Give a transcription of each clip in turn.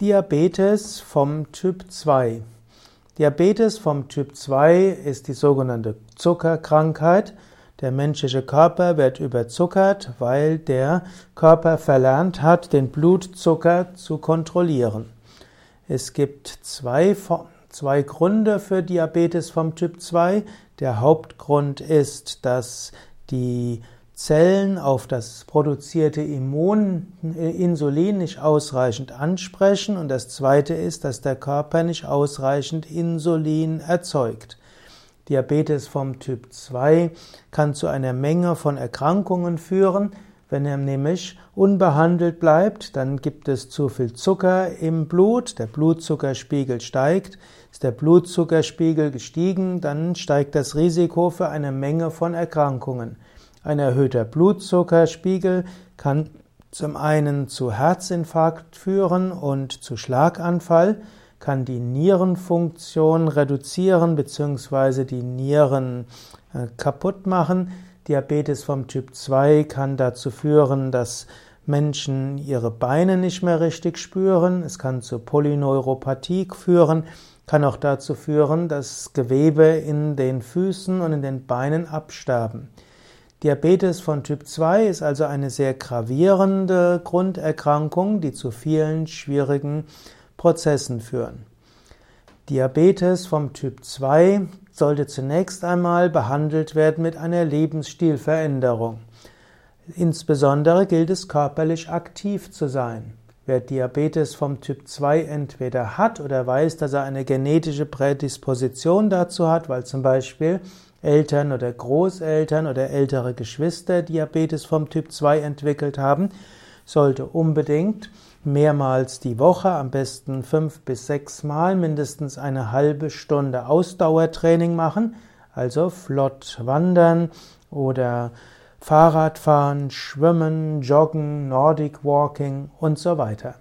Diabetes vom Typ 2. Diabetes vom Typ 2 ist die sogenannte Zuckerkrankheit. Der menschliche Körper wird überzuckert, weil der Körper verlernt hat, den Blutzucker zu kontrollieren. Es gibt zwei, zwei Gründe für Diabetes vom Typ 2. Der Hauptgrund ist, dass die Zellen auf das produzierte Immun, äh, nicht ausreichend ansprechen und das zweite ist, dass der Körper nicht ausreichend Insulin erzeugt. Diabetes vom Typ 2 kann zu einer Menge von Erkrankungen führen. Wenn er nämlich unbehandelt bleibt, dann gibt es zu viel Zucker im Blut, der Blutzuckerspiegel steigt. Ist der Blutzuckerspiegel gestiegen, dann steigt das Risiko für eine Menge von Erkrankungen. Ein erhöhter Blutzuckerspiegel kann zum einen zu Herzinfarkt führen und zu Schlaganfall, kann die Nierenfunktion reduzieren bzw. die Nieren äh, kaputt machen. Diabetes vom Typ 2 kann dazu führen, dass Menschen ihre Beine nicht mehr richtig spüren. Es kann zu Polyneuropathie führen, kann auch dazu führen, dass Gewebe in den Füßen und in den Beinen absterben. Diabetes von Typ 2 ist also eine sehr gravierende Grunderkrankung, die zu vielen schwierigen Prozessen führen. Diabetes vom Typ 2 sollte zunächst einmal behandelt werden mit einer Lebensstilveränderung. Insbesondere gilt es körperlich aktiv zu sein. Wer Diabetes vom Typ 2 entweder hat oder weiß, dass er eine genetische Prädisposition dazu hat, weil zum Beispiel Eltern oder Großeltern oder ältere Geschwister Diabetes vom Typ 2 entwickelt haben, sollte unbedingt mehrmals die Woche, am besten fünf bis sechs Mal, mindestens eine halbe Stunde Ausdauertraining machen, also flott wandern oder Fahrradfahren, Schwimmen, Joggen, Nordic Walking und so weiter.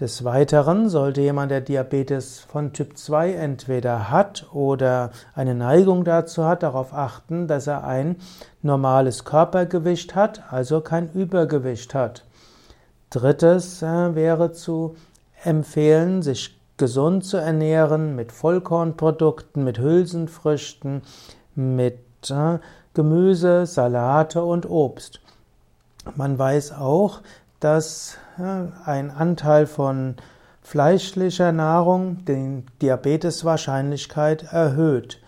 Des Weiteren sollte jemand, der Diabetes von Typ 2 entweder hat oder eine Neigung dazu hat, darauf achten, dass er ein normales Körpergewicht hat, also kein Übergewicht hat. Drittes äh, wäre zu empfehlen, sich gesund zu ernähren mit Vollkornprodukten, mit Hülsenfrüchten, mit äh, Gemüse, Salate und Obst. Man weiß auch, dass ein Anteil von fleischlicher Nahrung die Diabeteswahrscheinlichkeit erhöht.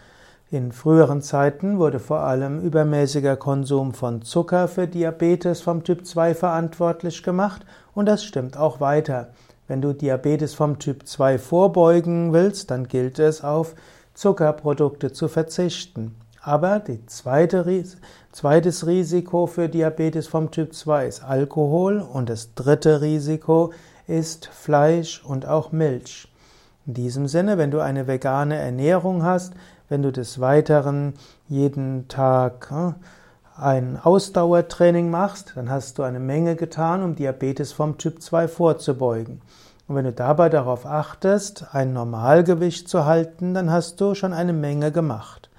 In früheren Zeiten wurde vor allem übermäßiger Konsum von Zucker für Diabetes vom Typ 2 verantwortlich gemacht und das stimmt auch weiter. Wenn du Diabetes vom Typ 2 vorbeugen willst, dann gilt es auf Zuckerprodukte zu verzichten. Aber die zweite, zweites Risiko für Diabetes vom Typ 2 ist Alkohol und das dritte Risiko ist Fleisch und auch Milch. In diesem Sinne, wenn du eine vegane Ernährung hast, wenn du des Weiteren jeden Tag hm, ein Ausdauertraining machst, dann hast du eine Menge getan, um Diabetes vom Typ 2 vorzubeugen. Und wenn du dabei darauf achtest, ein Normalgewicht zu halten, dann hast du schon eine Menge gemacht.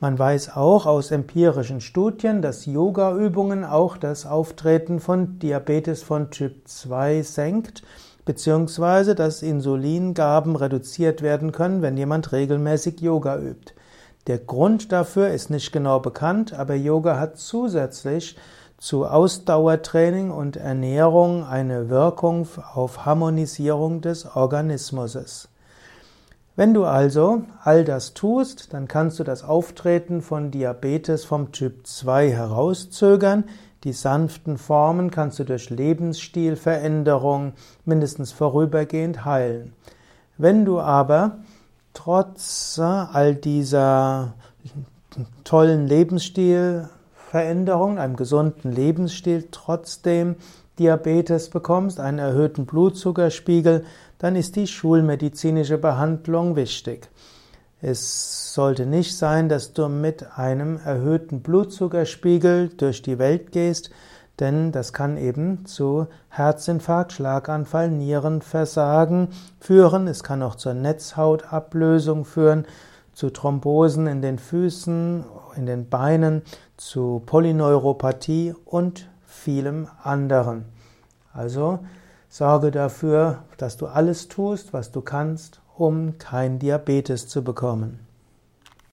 Man weiß auch aus empirischen Studien, dass Yoga-Übungen auch das Auftreten von Diabetes von Typ 2 senkt, beziehungsweise dass Insulingaben reduziert werden können, wenn jemand regelmäßig Yoga übt. Der Grund dafür ist nicht genau bekannt, aber Yoga hat zusätzlich zu Ausdauertraining und Ernährung eine Wirkung auf Harmonisierung des Organismus. Wenn du also all das tust, dann kannst du das Auftreten von Diabetes vom Typ 2 herauszögern. Die sanften Formen kannst du durch Lebensstilveränderung mindestens vorübergehend heilen. Wenn du aber trotz äh, all dieser tollen Lebensstilveränderung, einem gesunden Lebensstil, trotzdem Diabetes bekommst, einen erhöhten Blutzuckerspiegel, dann ist die schulmedizinische Behandlung wichtig. Es sollte nicht sein, dass du mit einem erhöhten Blutzuckerspiegel durch die Welt gehst, denn das kann eben zu Herzinfarkt, Schlaganfall, Nierenversagen führen. Es kann auch zur Netzhautablösung führen, zu Thrombosen in den Füßen, in den Beinen, zu Polyneuropathie und vielem anderen. Also Sorge dafür, dass du alles tust, was du kannst, um kein Diabetes zu bekommen.